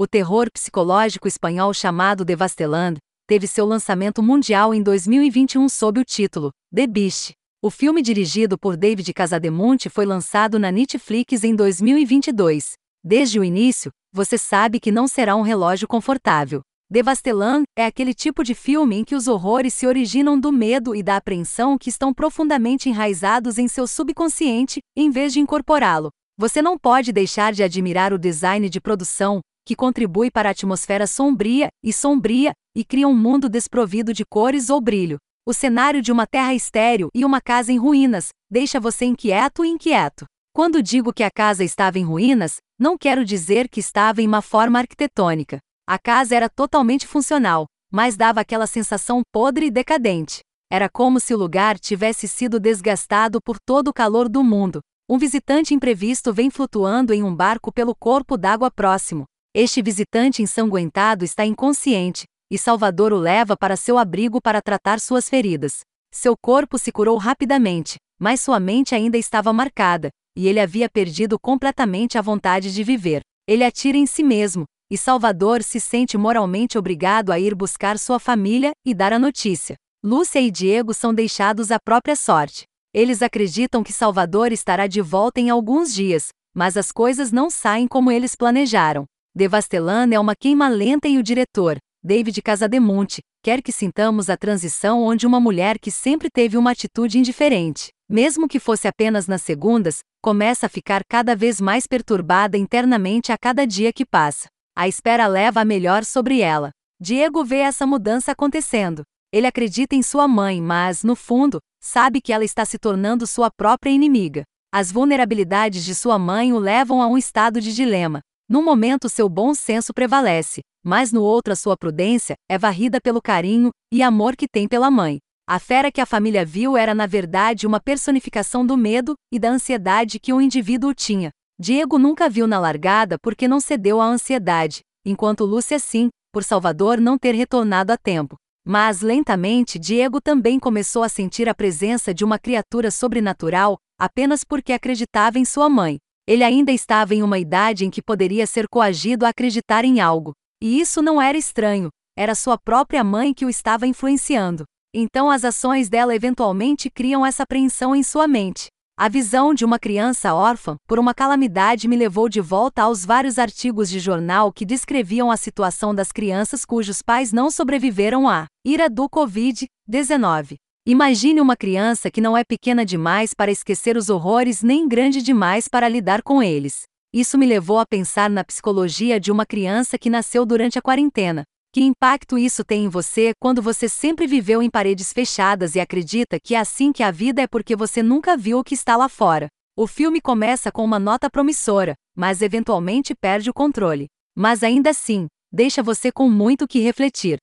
O terror psicológico espanhol chamado Devasteland teve seu lançamento mundial em 2021 sob o título The Beast. O filme dirigido por David Casademonte foi lançado na Netflix em 2022. Desde o início, você sabe que não será um relógio confortável. Devasteland é aquele tipo de filme em que os horrores se originam do medo e da apreensão que estão profundamente enraizados em seu subconsciente, em vez de incorporá-lo. Você não pode deixar de admirar o design de produção, que contribui para a atmosfera sombria e sombria e cria um mundo desprovido de cores ou brilho. O cenário de uma terra estéril e uma casa em ruínas deixa você inquieto e inquieto. Quando digo que a casa estava em ruínas, não quero dizer que estava em má forma arquitetônica. A casa era totalmente funcional, mas dava aquela sensação podre e decadente. Era como se o lugar tivesse sido desgastado por todo o calor do mundo. Um visitante imprevisto vem flutuando em um barco pelo corpo d'água próximo. Este visitante ensanguentado está inconsciente, e Salvador o leva para seu abrigo para tratar suas feridas. Seu corpo se curou rapidamente, mas sua mente ainda estava marcada, e ele havia perdido completamente a vontade de viver. Ele atira em si mesmo, e Salvador se sente moralmente obrigado a ir buscar sua família e dar a notícia. Lúcia e Diego são deixados à própria sorte. Eles acreditam que Salvador estará de volta em alguns dias, mas as coisas não saem como eles planejaram. Devastelã é uma queima lenta e o diretor, David Casademonte, quer que sintamos a transição onde uma mulher que sempre teve uma atitude indiferente, mesmo que fosse apenas nas segundas, começa a ficar cada vez mais perturbada internamente a cada dia que passa. A espera leva a melhor sobre ela. Diego vê essa mudança acontecendo. Ele acredita em sua mãe, mas, no fundo, sabe que ela está se tornando sua própria inimiga. As vulnerabilidades de sua mãe o levam a um estado de dilema. Num momento seu bom senso prevalece, mas no outro a sua prudência é varrida pelo carinho e amor que tem pela mãe. A fera que a família viu era na verdade uma personificação do medo e da ansiedade que o indivíduo tinha. Diego nunca viu na largada porque não cedeu à ansiedade, enquanto Lúcia sim, por Salvador não ter retornado a tempo. Mas lentamente Diego também começou a sentir a presença de uma criatura sobrenatural, apenas porque acreditava em sua mãe. Ele ainda estava em uma idade em que poderia ser coagido a acreditar em algo. E isso não era estranho, era sua própria mãe que o estava influenciando. Então as ações dela eventualmente criam essa apreensão em sua mente. A visão de uma criança órfã por uma calamidade me levou de volta aos vários artigos de jornal que descreviam a situação das crianças cujos pais não sobreviveram à ira do Covid-19. Imagine uma criança que não é pequena demais para esquecer os horrores nem grande demais para lidar com eles. Isso me levou a pensar na psicologia de uma criança que nasceu durante a quarentena, que impacto isso tem em você quando você sempre viveu em paredes fechadas e acredita que é assim que a vida é porque você nunca viu o que está lá fora? O filme começa com uma nota promissora, mas eventualmente perde o controle. Mas ainda assim, deixa você com muito que refletir.